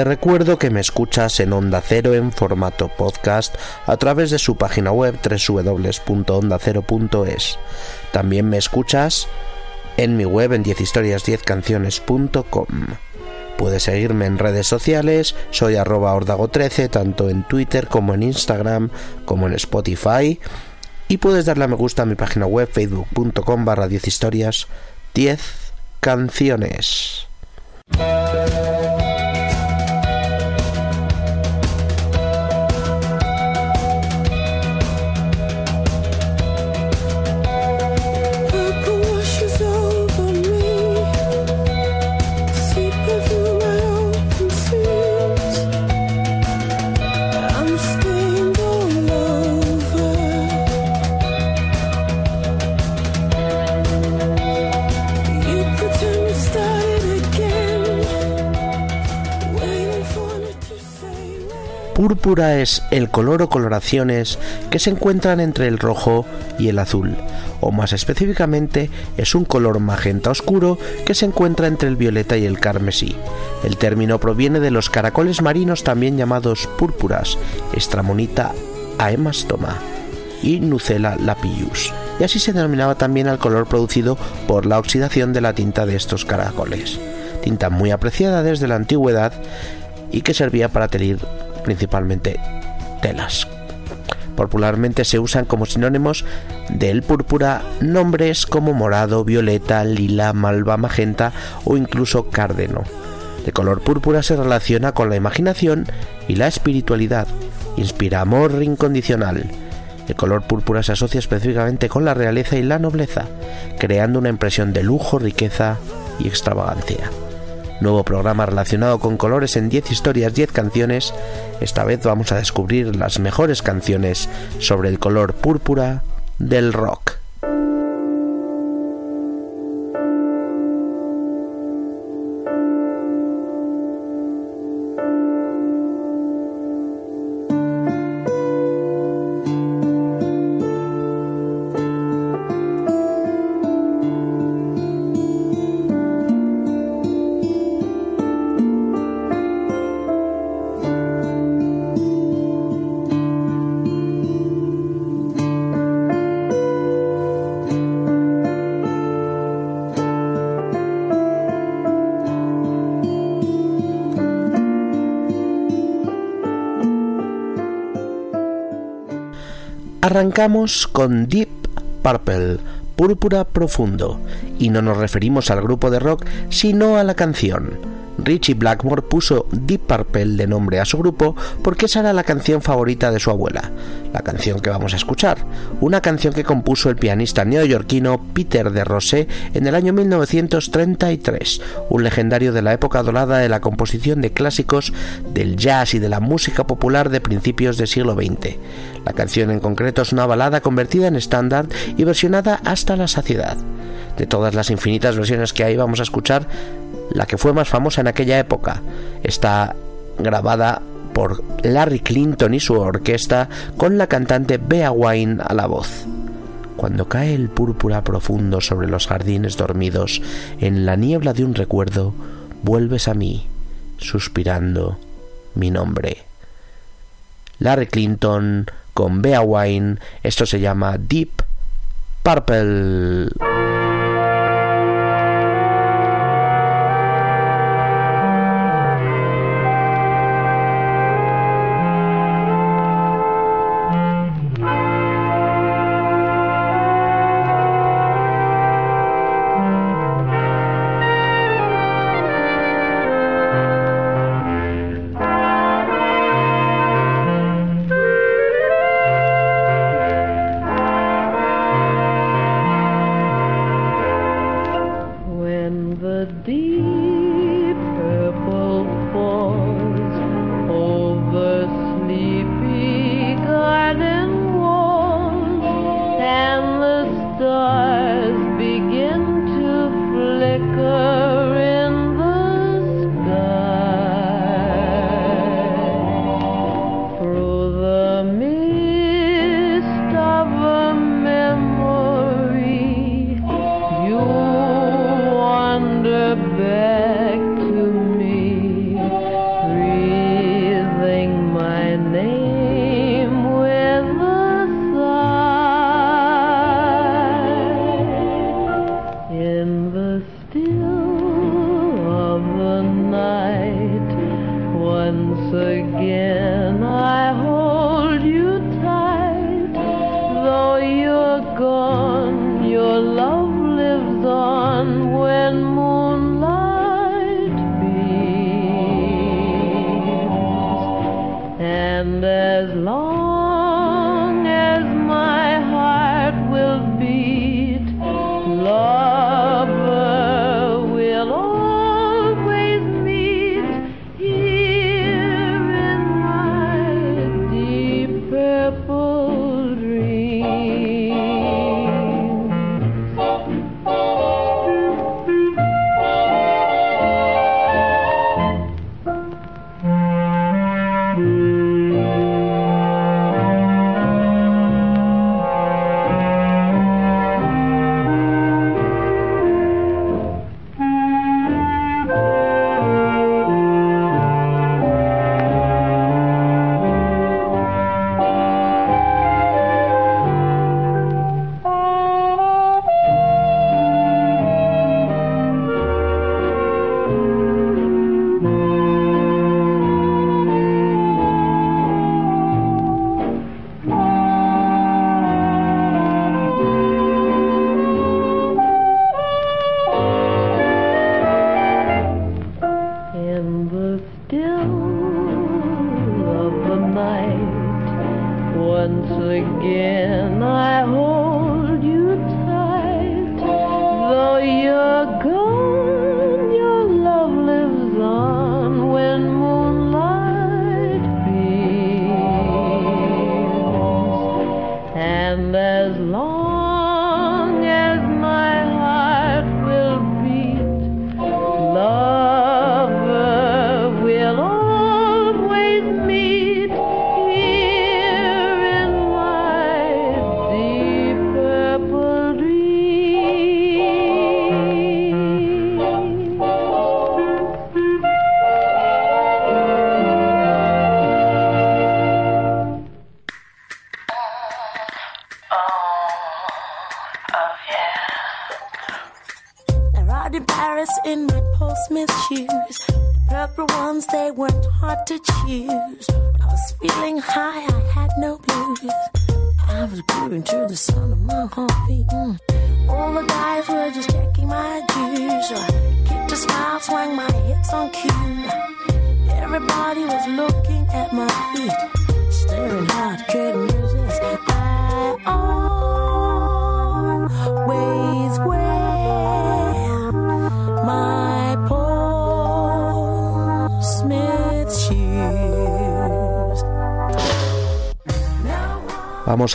Te recuerdo que me escuchas en Onda Cero en formato podcast a través de su página web www.ondacero.es. También me escuchas en mi web en 10historias10canciones.com. Puedes seguirme en redes sociales, soy arroba ordago13, tanto en Twitter como en Instagram, como en Spotify. Y puedes darle a me gusta a mi página web facebook.com barra 10 historias 10 canciones. Púrpura es el color o coloraciones que se encuentran entre el rojo y el azul, o más específicamente es un color magenta oscuro que se encuentra entre el violeta y el carmesí. El término proviene de los caracoles marinos también llamados púrpuras, Estramonita aemastoma y Nucella lapillus, y así se denominaba también al color producido por la oxidación de la tinta de estos caracoles, tinta muy apreciada desde la antigüedad y que servía para telir principalmente telas. Popularmente se usan como sinónimos del púrpura nombres como morado, violeta, lila, malva, magenta o incluso cárdeno. El color púrpura se relaciona con la imaginación y la espiritualidad. Inspira amor incondicional. El color púrpura se asocia específicamente con la realeza y la nobleza, creando una impresión de lujo, riqueza y extravagancia nuevo programa relacionado con colores en 10 historias, 10 canciones. Esta vez vamos a descubrir las mejores canciones sobre el color púrpura del rock. Arrancamos con Deep Purple, Púrpura Profundo, y no nos referimos al grupo de rock, sino a la canción. Richie Blackmore puso Deep Purple de nombre a su grupo porque esa era la canción favorita de su abuela, la canción que vamos a escuchar, una canción que compuso el pianista neoyorquino Peter de Rosé en el año 1933, un legendario de la época dorada de la composición de clásicos del jazz y de la música popular de principios del siglo XX. La canción en concreto es una balada convertida en estándar y versionada hasta la saciedad. De todas las infinitas versiones que hay vamos a escuchar la que fue más famosa en aquella época. Está grabada por Larry Clinton y su orquesta con la cantante Bea Wine a la voz. Cuando cae el púrpura profundo sobre los jardines dormidos, en la niebla de un recuerdo, vuelves a mí, suspirando mi nombre. Larry Clinton con Bea Wine, esto se llama Deep Purple.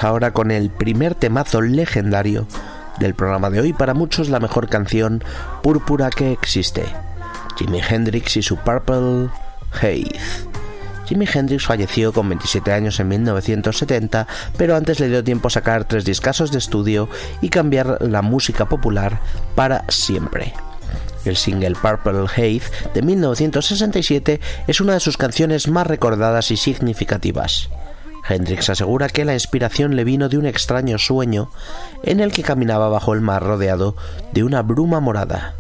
Ahora con el primer temazo legendario del programa de hoy, para muchos la mejor canción púrpura que existe. Jimi Hendrix y su Purple Haze. Jimi Hendrix falleció con 27 años en 1970, pero antes le dio tiempo a sacar tres discasos de estudio y cambiar la música popular para siempre. El single Purple Haze de 1967 es una de sus canciones más recordadas y significativas. Hendrix asegura que la inspiración le vino de un extraño sueño en el que caminaba bajo el mar rodeado de una bruma morada.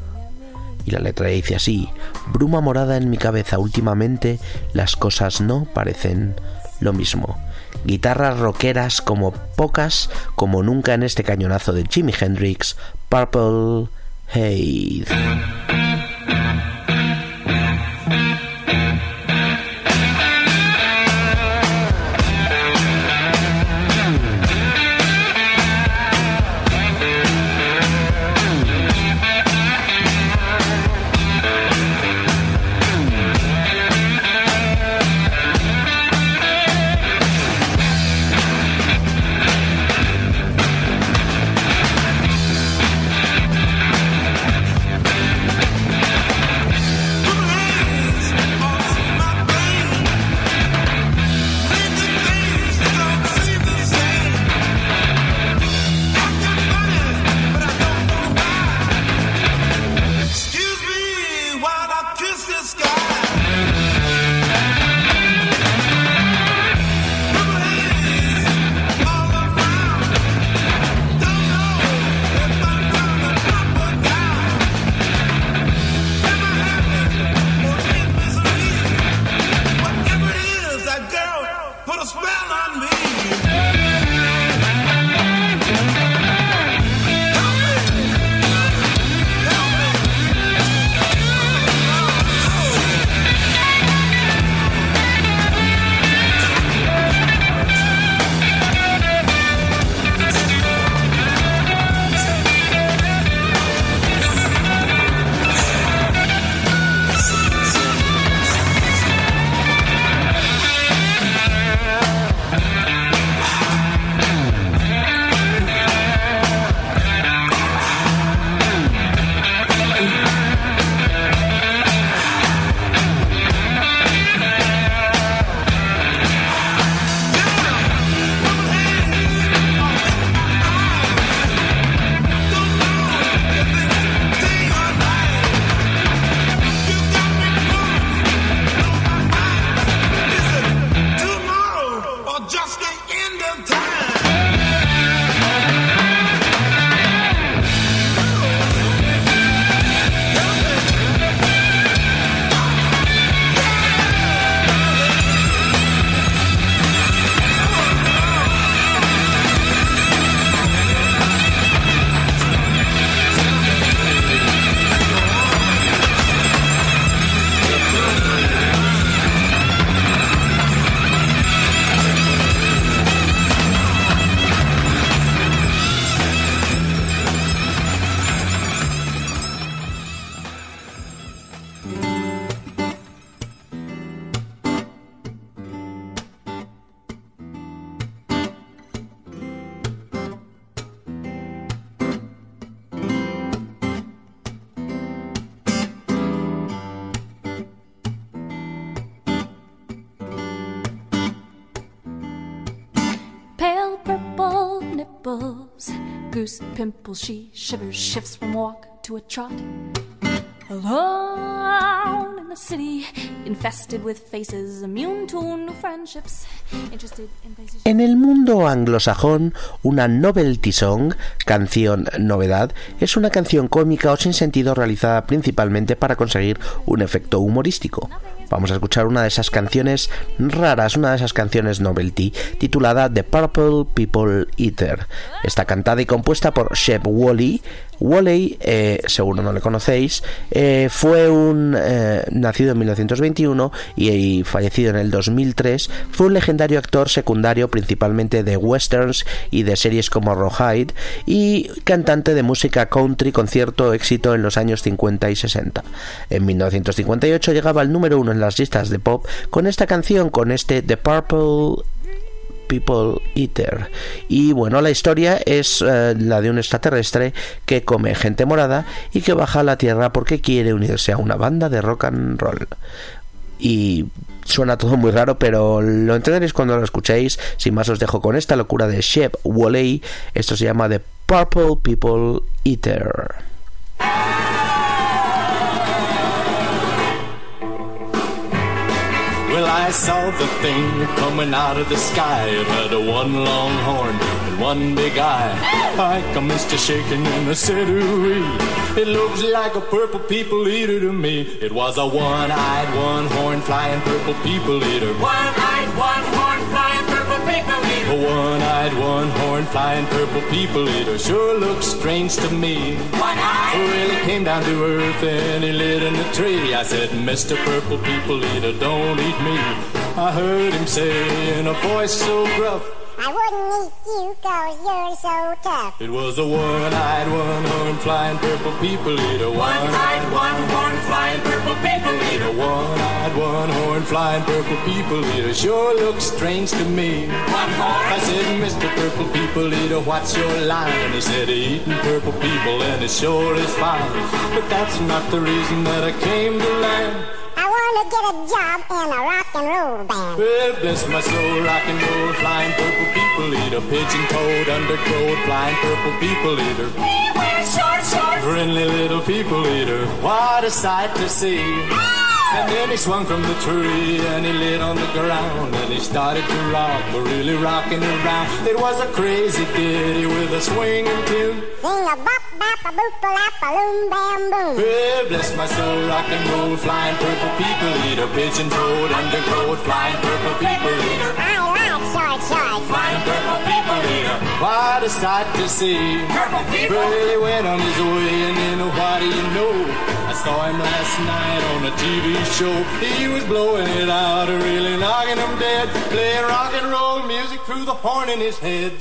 Y la letra dice así, bruma morada en mi cabeza últimamente, las cosas no parecen lo mismo. Guitarras rockeras como pocas, como nunca en este cañonazo de Jimi Hendrix, Purple Haze. Pimples. She shivers, shifts from walk to a trot. Alone in the city, infested with faces, immune to new friendships, interested in places. En el mundo anglosajón, una novelty song, canción novedad, es una canción cómica o sin sentido realizada principalmente para conseguir un efecto humorístico. Vamos a escuchar una de esas canciones raras, una de esas canciones novelty, titulada The Purple People Eater. Está cantada y compuesta por Shep Wally. Wally, eh, seguro no le conocéis, eh, fue un eh, nacido en 1921 y, y fallecido en el 2003. Fue un legendario actor secundario principalmente de westerns y de series como Rawhide y cantante de música country con cierto éxito en los años 50 y 60. En 1958 llegaba al número uno en las listas de pop con esta canción, con este The Purple People Eater. Y bueno, la historia es eh, la de un extraterrestre que come gente morada y que baja a la Tierra porque quiere unirse a una banda de rock and roll. Y suena todo muy raro, pero lo entenderéis cuando lo escuchéis. Sin más os dejo con esta locura de Shep Wally. Esto se llama The Purple People Eater. I saw the thing coming out of the sky. It had a one long horn and one big eye. I commenced to shaking and I said, ooh It looks like a purple people eater to me. It was a one-eyed, one-horn flying purple people eater. One-eyed, one-horn flying purple one-eyed, one-horn flying purple people eater sure looks strange to me. One-eyed. Well, he came down to earth and he lit in a tree. I said, Mr. Purple People Eater, don't eat me. I heard him say in a voice so gruff, I wouldn't eat you cause you're so tough. it was a one-eyed, one-horn flying purple people eater. One-eyed, one-horn flying purple people eater. One-eyed, one-horn flying purple people eater sure looks strange to me. I said, Mr. Purple People Eater, what's your line? And He said, eating purple people and it sure is fine. But that's not the reason that I came to land. I want to get a job in a rock and roll band. Well, bless my soul, rock and roll, flying purple people eater, pigeon toed, undergrowth, flying purple people eater. Wears short shorts. Friendly little people eater, what a sight to see. Ah! And then he swung from the tree and he lit on the ground and he started to rock, but really rocking around. It was a crazy ditty with a swinging tune. Sing a bop bop a boop a lap a loom bam boom. Well, bless my soul, rock and roll, flying purple people eater, pigeon toed, undergrowth, flying purple people eater. I like short shorts. Flying purple people eater, what a sight to see. Purple people. Well, he went on his way, and then what do you know? I saw him last night on a TV show. He was blowing it out, really knocking him dead, playing rock and roll music through the horn in his head.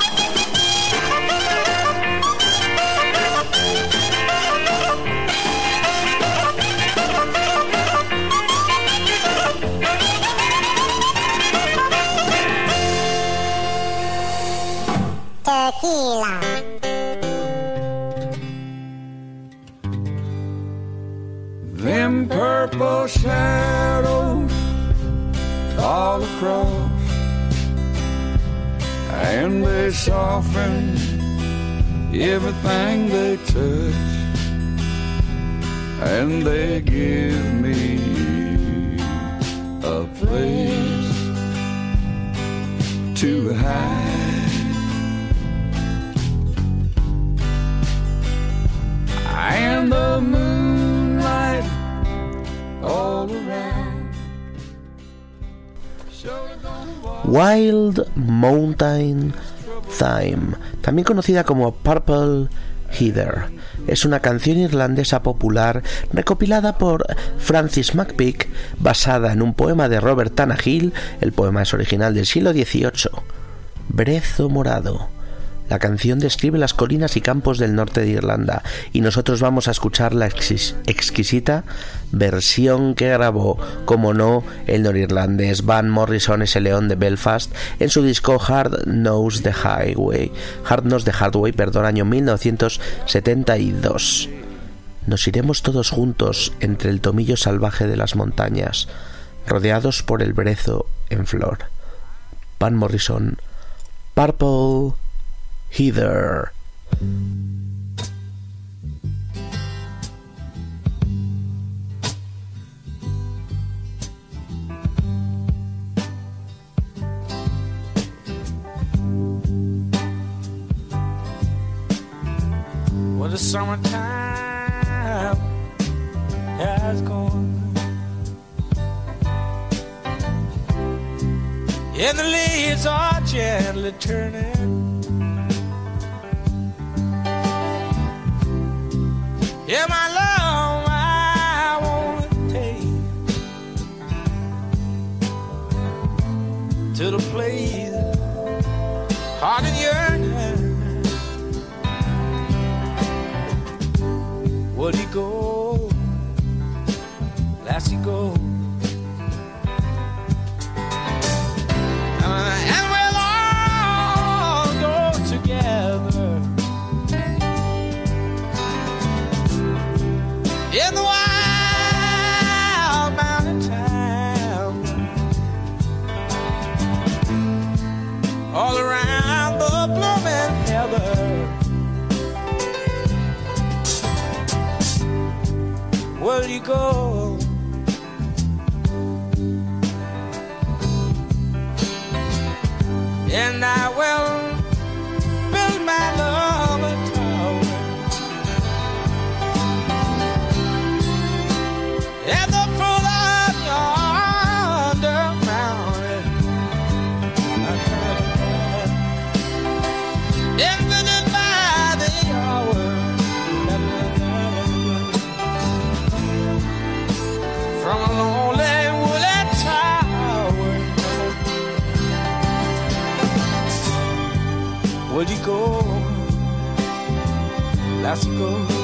Purple shadows all across, and they soften everything they touch, and they give me a place to hide. And the moonlight Wild Mountain Thyme, también conocida como Purple Heather. Es una canción irlandesa popular recopilada por Francis McPeak basada en un poema de Robert Tannahill, el poema es original del siglo XVIII. Brezo morado. La canción describe las colinas y campos del norte de Irlanda y nosotros vamos a escuchar la exquisita versión que grabó, como no, el norirlandés Van Morrison ese león de Belfast en su disco Hard Knows the Highway, Hard Knows the Hardway, perdón, año 1972. Nos iremos todos juntos entre el tomillo salvaje de las montañas, rodeados por el brezo en flor. Van Morrison, Purple Heather. Well, the summertime has gone. And the leaves are gently turning Yeah, my love, I wanna take to the place heart and yearning. Go? go. from a lonely woolly tower. Where'd you go? Last you go.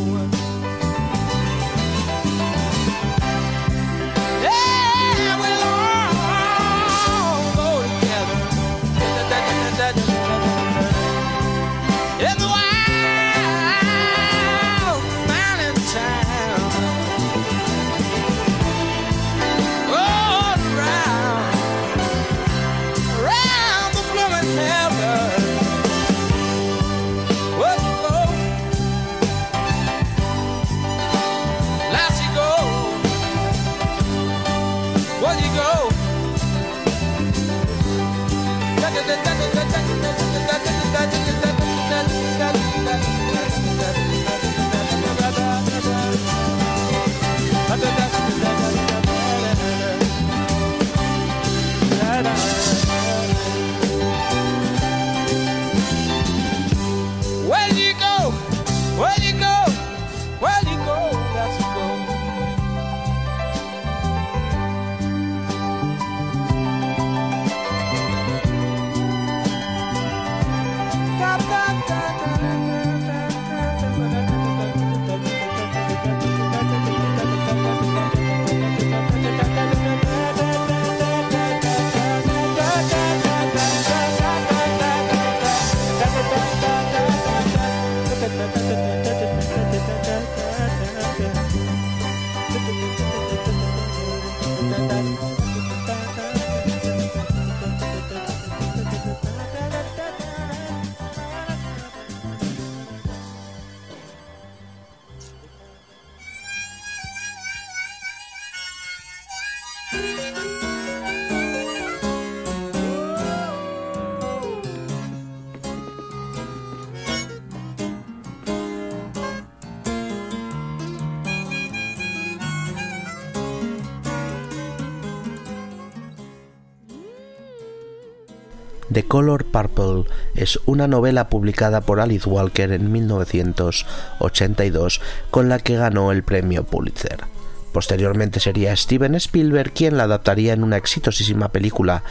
one. Color Purple es una novela publicada por Alice Walker en 1982 con la que ganó el premio Pulitzer. Posteriormente sería Steven Spielberg quien la adaptaría en una exitosísima película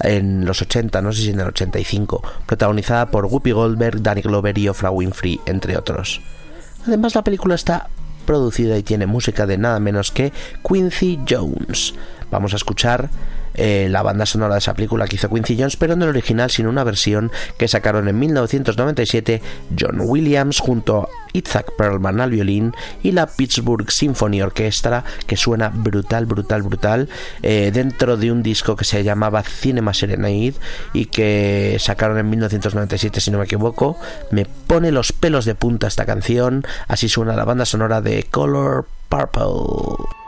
en los 80, no sé si en el 85, protagonizada por Whoopi Goldberg, Danny Glover y Oprah Winfrey, entre otros. Además, la película está producida y tiene música de nada menos que Quincy Jones. Vamos a escuchar eh, la banda sonora de esa película que hizo Quincy Jones, pero no el original, sino una versión que sacaron en 1997 John Williams junto a Isaac Perlman al violín y la Pittsburgh Symphony Orchestra, que suena brutal, brutal, brutal, eh, dentro de un disco que se llamaba Cinema Serenade y que sacaron en 1997, si no me equivoco. Me pone los pelos de punta esta canción, así suena la banda sonora de Color Purple.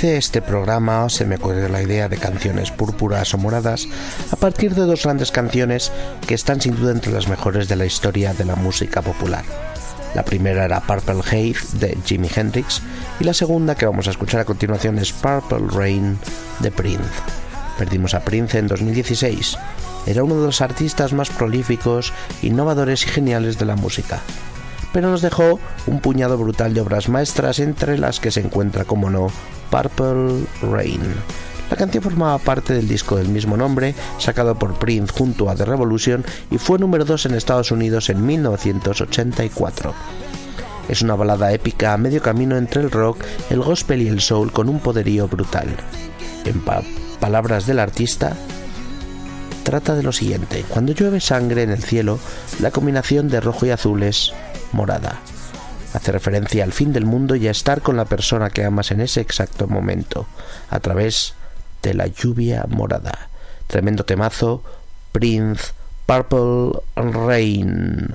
Este programa, se me ocurrió la idea de canciones púrpuras o moradas, a partir de dos grandes canciones que están sin duda entre las mejores de la historia de la música popular. La primera era Purple Haze de Jimi Hendrix y la segunda que vamos a escuchar a continuación es Purple Rain de Prince. Perdimos a Prince en 2016. Era uno de los artistas más prolíficos, innovadores y geniales de la música. Pero nos dejó un puñado brutal de obras maestras entre las que se encuentra, como no, Purple Rain. La canción formaba parte del disco del mismo nombre, sacado por Prince junto a The Revolution y fue número 2 en Estados Unidos en 1984. Es una balada épica a medio camino entre el rock, el gospel y el soul con un poderío brutal. En pa- palabras del artista, trata de lo siguiente. Cuando llueve sangre en el cielo, la combinación de rojo y azul es morada. Hace referencia al fin del mundo y a estar con la persona que amas en ese exacto momento, a través de la lluvia morada. Tremendo temazo, Prince, Purple Rain.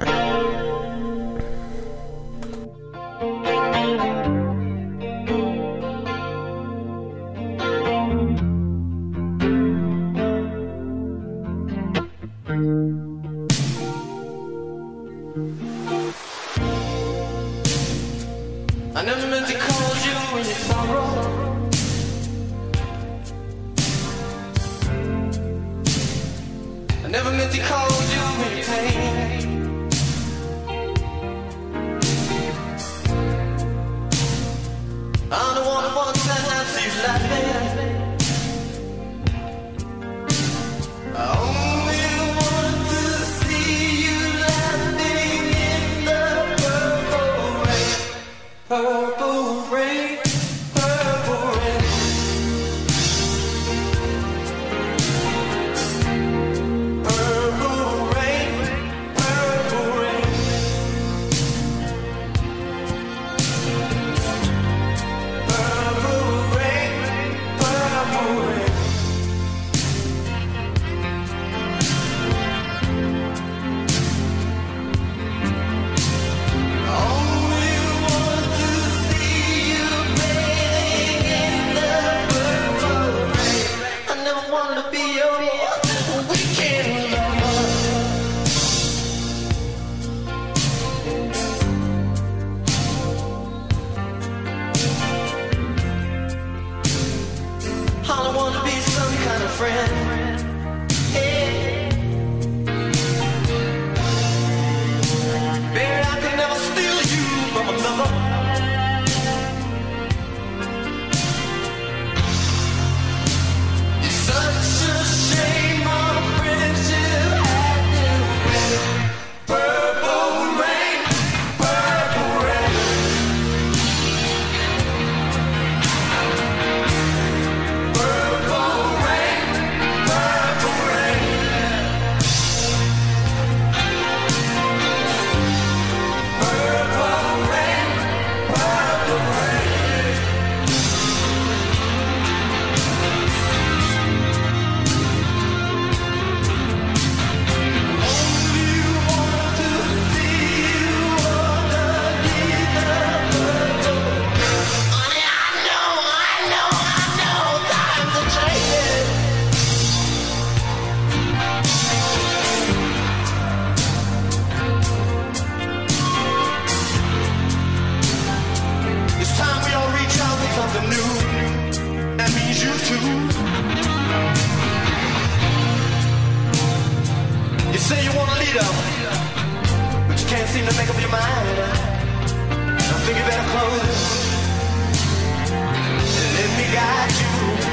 Leader, but you can't seem to make up your mind. I think you better close. And let me guide you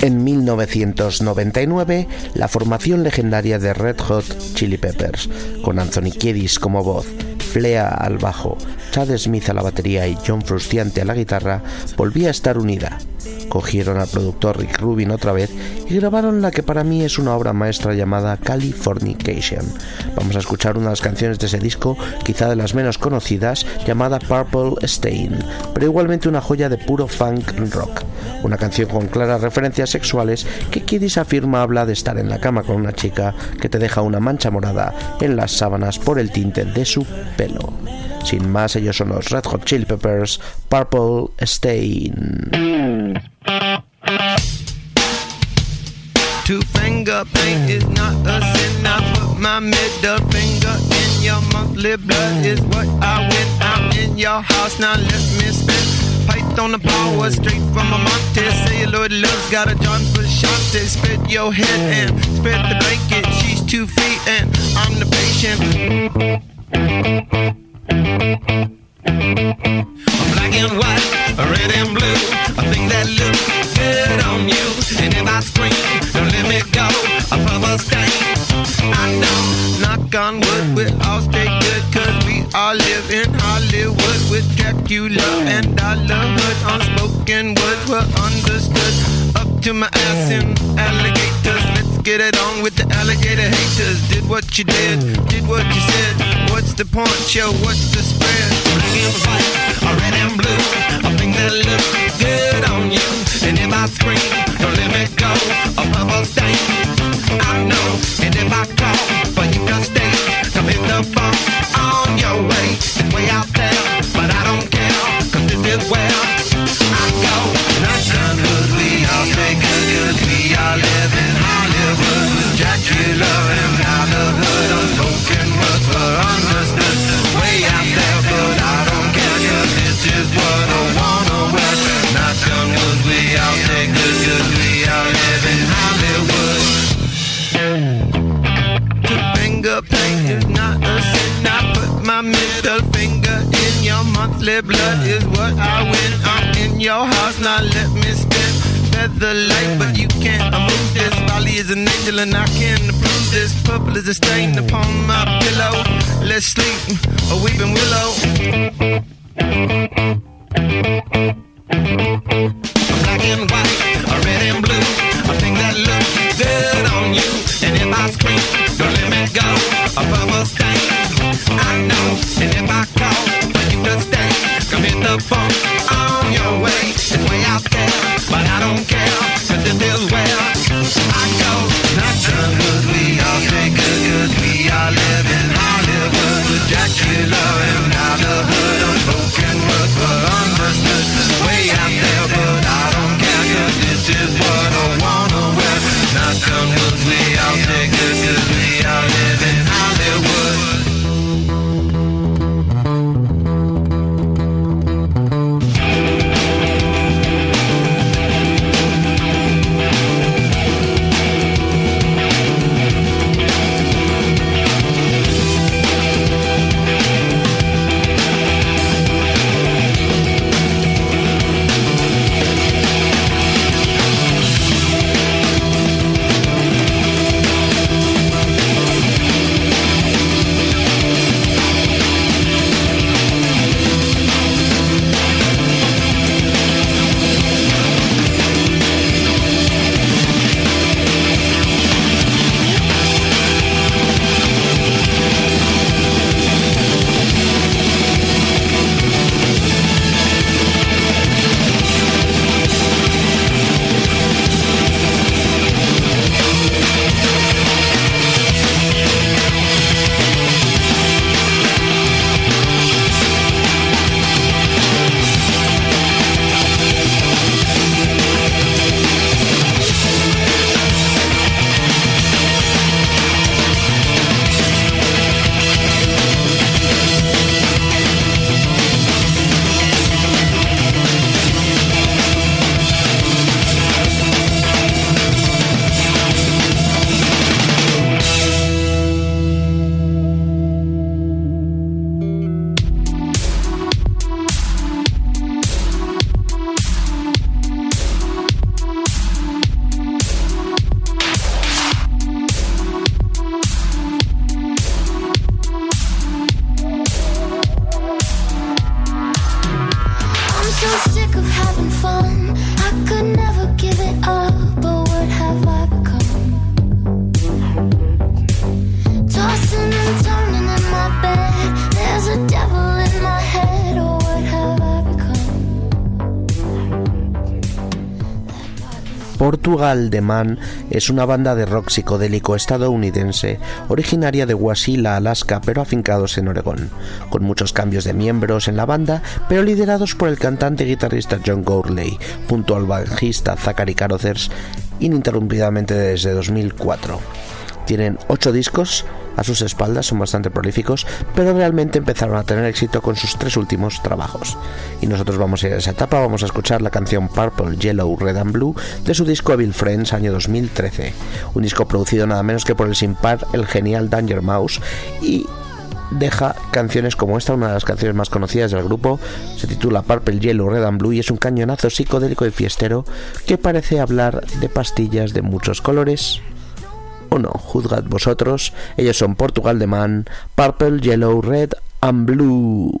En 1999, la formación legendaria de Red Hot Chili Peppers, con Anthony Kiedis como voz, Flea al bajo, Chad Smith a la batería y John Frusciante a la guitarra, volvía a estar unida. Cogieron al productor Rick Rubin otra vez y grabaron la que para mí es una obra maestra llamada Californication. Vamos a escuchar una de las canciones de ese disco, quizá de las menos conocidas, llamada Purple Stain, pero igualmente una joya de puro funk rock. Una canción con claras referencias sexuales que Kiddis afirma habla de estar en la cama con una chica que te deja una mancha morada en las sábanas por el tinte de su pelo. Sin más, ellos son los Red Hot Chili Peppers, Purple Stain. Two finger paint is not a sin. I put my middle finger in your. Python the power straight from a Monte. Celluloid love's got a John Frusciante. Spit your head and spread the blanket. She's two feet and I'm the patient. Black and white, red and blue. A thing that looks good on you. And if I scream, don't let me go. A purple stain. I know, knock on wood, we all stay good. Cause we all live in Hollywood with Dracula and i Dollarhood. Unspoken words were understood. Up to my ass in alligators. Let's get it on with the alligator haters. Did what you did, did what you said. What's the point, yo? What's the spread? Black and white, red and blue. A thing that looks good on you. And if I scream, don't let me go. A purple stain. I know. And if I call blood is what I win. I'm in your house, now let me spin. Feather light, but you can't move this. Is an angel, and I can approve this. Purple is a stain upon my pillow. Let's sleep, a weeping willow. Portugal The Man es una banda de rock psicodélico estadounidense, originaria de Wasilla, Alaska, pero afincados en Oregón, con muchos cambios de miembros en la banda, pero liderados por el cantante y guitarrista John Gourley, junto al bajista Zachary Carothers, ininterrumpidamente desde 2004. Tienen ocho discos a sus espaldas, son bastante prolíficos, pero realmente empezaron a tener éxito con sus tres últimos trabajos. Y nosotros vamos a ir a esa etapa, vamos a escuchar la canción Purple, Yellow, Red and Blue de su disco Evil Friends, año 2013. Un disco producido nada menos que por el sin par, el genial Danger Mouse, y deja canciones como esta, una de las canciones más conocidas del grupo, se titula Purple Yellow Red and Blue y es un cañonazo psicodélico y fiestero que parece hablar de pastillas de muchos colores o no, juzgad vosotros. Ellos son Portugal de Man, Purple, Yellow, Red and Blue.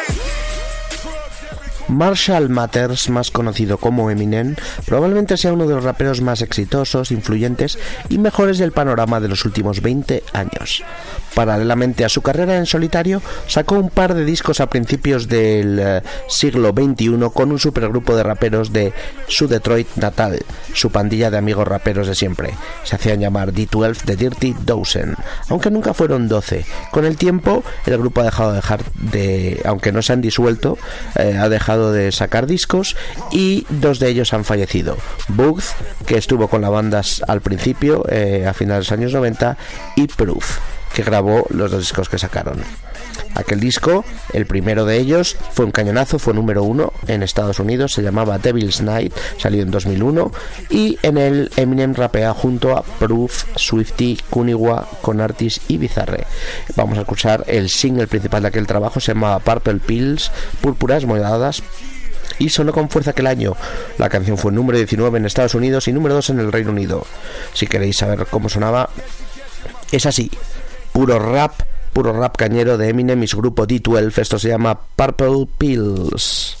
Marshall Mathers, más conocido como Eminem, probablemente sea uno de los raperos más exitosos, influyentes y mejores del panorama de los últimos 20 años. Paralelamente a su carrera en solitario, sacó un par de discos a principios del eh, siglo XXI con un supergrupo de raperos de su Detroit natal, su pandilla de amigos raperos de siempre. Se hacían llamar D12 The Dirty Dozen, aunque nunca fueron 12. Con el tiempo, el grupo ha dejado de dejar de, aunque no se han disuelto, eh, ha dejado de sacar discos y dos de ellos han fallecido. Booth, que estuvo con la banda al principio, eh, a finales de los años 90, y Proof, que grabó los dos discos que sacaron. Aquel disco, el primero de ellos, fue un cañonazo, fue número uno en Estados Unidos, se llamaba Devil's Night, salió en 2001, y en el Eminem rapea junto a Proof, Swifty, Kuniwa, Conartis y Bizarre. Vamos a escuchar el single principal de aquel trabajo, se llamaba Purple Pills, Púrpuras Moradas, y sonó con fuerza aquel año. La canción fue número 19 en Estados Unidos y número 2 en el Reino Unido. Si queréis saber cómo sonaba, es así, puro rap puro rap cañero de Eminem y su grupo D12. Esto se llama Purple Pills.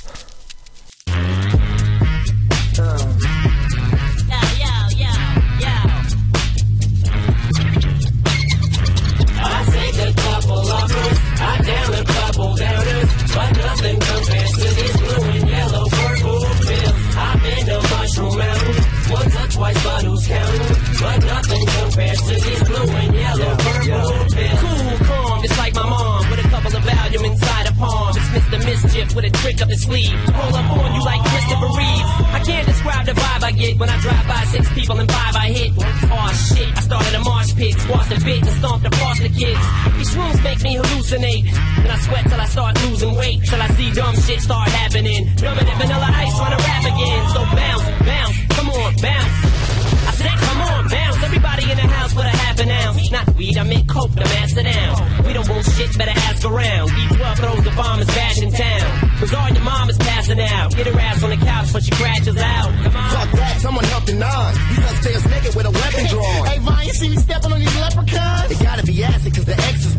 A palm. It's Mischief with a trick up his sleeve. Roll up on you like Christopher Reeves. I can't describe the vibe I get when I drive by six people and five I hit. Oh shit, I started a marsh pit, squashed a bit and stomped across the kids. These shrooms make me hallucinate. Then I sweat till I start losing weight. Till I see dumb shit start happening. Dumber than vanilla ice trying to rap again. So bounce, bounce, come on, bounce. I come on, bounce. Everybody in the house with a half an ounce. Not weed, I meant coke to master down. We don't bullshit, better ask around. D12 throws the bombers bash in town. Cause all your mom is passing out. Get her ass on the couch when she crashes out. Come on. Fuck that, someone help the nine. These upstairs naked with a weapon drawn. Hey, Vine, you see me stepping on these leprechauns? It gotta be acid cause the X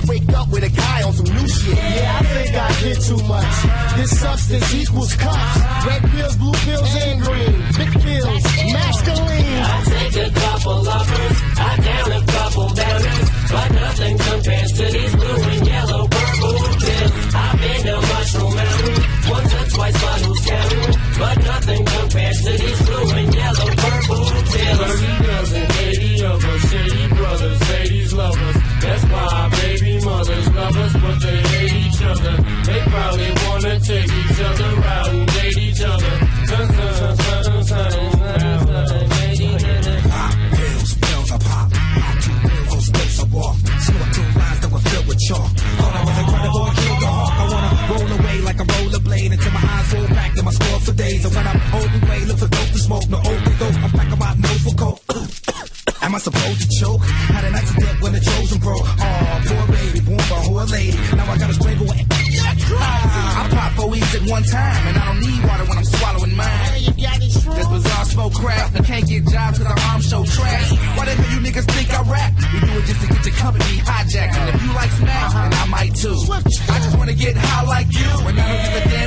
might wake up with a guy on some new shit. Yeah, I think I did too much. This substance equals cups. Red pills, blue pills, and green. Big pills, masculine. I supposed to choke? Had an accident when the chosen broke. Oh, poor baby, born by a whore lady. Now I gotta strangle it. Ah, I pop four E's at one time, and I don't need water when I'm swallowing mine. This bizarre smoke crack. I can't get jobs cause our arms show trash. Why the hell you niggas think I rap? We do it just to get your company hijacked. And if you like smash, then I might too. I just wanna get high like you. And I don't give a damn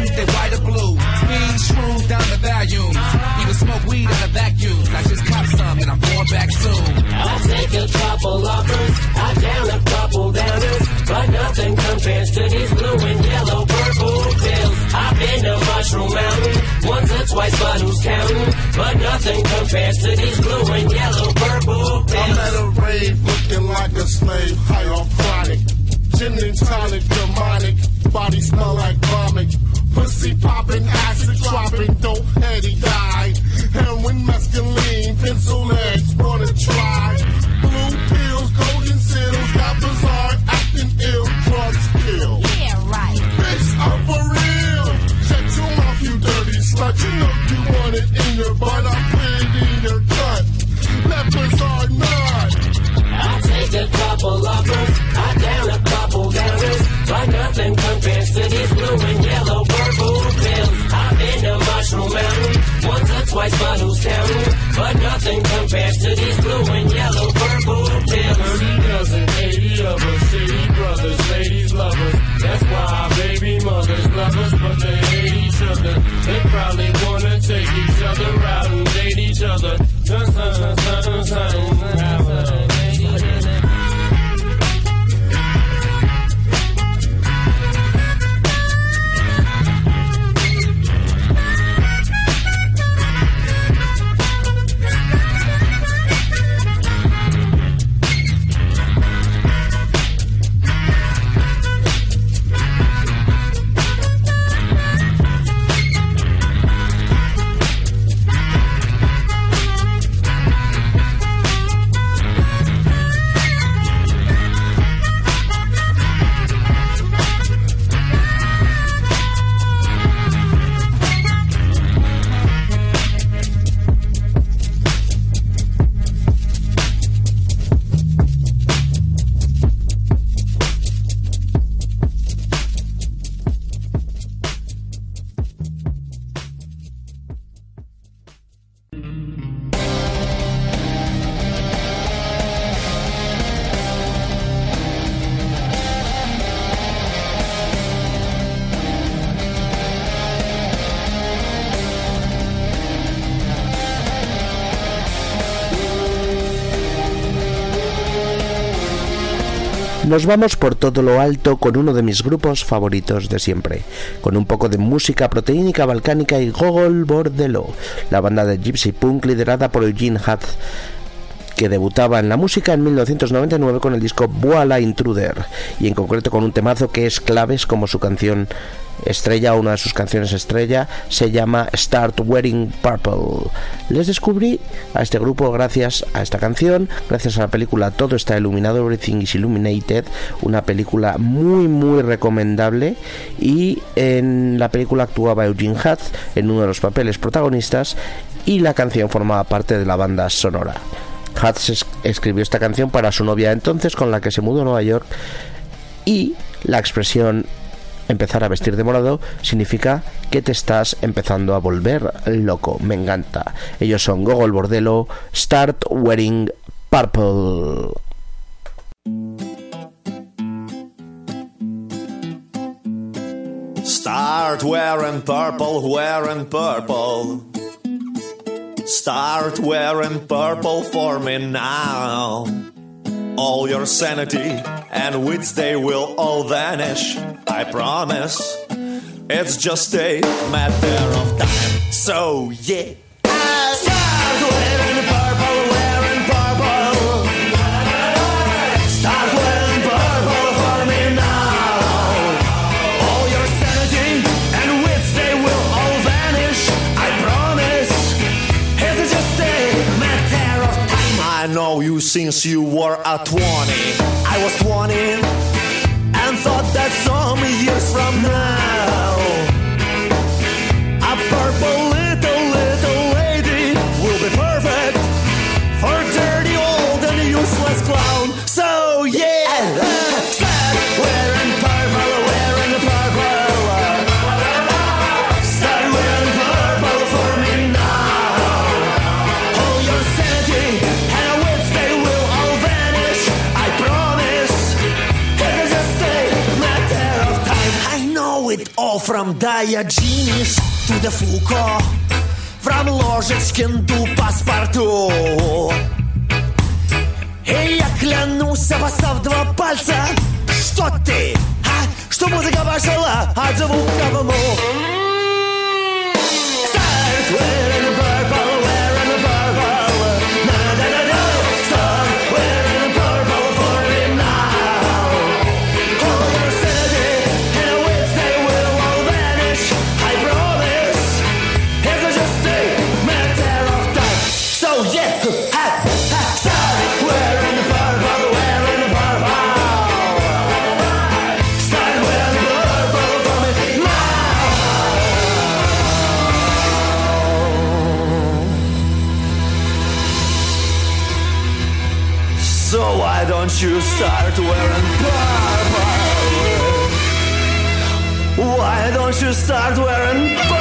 shrooms down the volume. Even smoke weed out of vacuums. I just cop some and I'm going back soon. I take a couple uppers, I down a couple downers, but nothing compares to these blue and yellow purple pills. I've been to Mushroom Mountain once or twice, but who's counting? But nothing compares to these blue and yellow purple pills. I'm at a rave looking like a slave, high off chronic. Gin and tonic, demonic, body smell like vomit. Pussy popping, acid dropping, dope Eddie died. Heroin, mescaline, pencil legs, wanna try. Blue pills, golden seals, got bizarre, acting ill, drugs kill. Yeah, right. Bitch, I'm for real. Shut your mouth, you dirty slut. You know you want it in your butt, I put it in your gut. Leopards are not. I take a couple lovers, I down a couple dollars, but nothing compares to these blue and yellow Mushroom Mountain once or twice, but who's counting? But nothing compares to these blue and yellow purple pills. Thirty dozen, eighty of us, eighty brothers, ladies lovers. That's why baby mothers love us, but they hate each other. They probably wanna take each other out and date each other. Dun, dun, dun, dun, dun, dun, dun, dun. Nos vamos por todo lo alto con uno de mis grupos favoritos de siempre, con un poco de música proteínica balcánica y Gogol Bordello, la banda de gypsy punk liderada por Eugene Hutt que debutaba en la música en 1999 con el disco Voila Intruder y en concreto con un temazo que es claves como su canción estrella una de sus canciones estrella se llama Start Wearing Purple. Les descubrí a este grupo gracias a esta canción, gracias a la película Todo está iluminado, Everything is Illuminated, una película muy muy recomendable y en la película actuaba Eugene Hutt en uno de los papeles protagonistas y la canción formaba parte de la banda sonora. Hutt es- escribió esta canción para su novia entonces con la que se mudó a Nueva York y la expresión empezar a vestir de morado significa que te estás empezando a volver loco. Me encanta. Ellos son Gogol Bordello, Start Wearing Purple. Start wearing purple, wearing purple. Start wearing purple for me now. All your sanity and wits, they will all vanish. I promise. It's just a matter of time. So, yeah. Start wearing know you since you were a 20. I was 20 and thought that some years from now, Diogenes to the Foucault. From Ложечкин to паспорту. И я клянусь, обоссав два пальца, что ты, а? Что музыка пошла от звука в мух. You start wearing purple? Why don't you start wearing purple?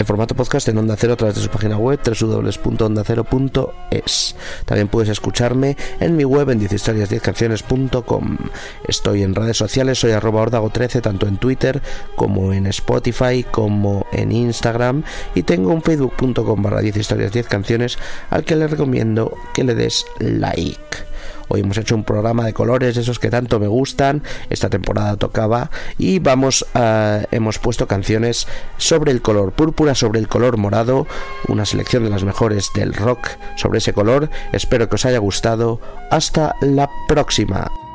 En formato podcast en Onda Cero a través de su página web www.ondacero.es. También puedes escucharme en mi web en 10historias10canciones.com. Estoy en redes sociales, soy arroba ordago13 tanto en Twitter como en Spotify como en Instagram y tengo un facebook.com barra 10 historias 10 canciones al que le recomiendo que le des like. Hoy hemos hecho un programa de colores, esos que tanto me gustan. Esta temporada tocaba y vamos hemos puesto canciones sobre el color púrpura, sobre el color morado, una selección de las mejores del rock sobre ese color. Espero que os haya gustado. Hasta la próxima.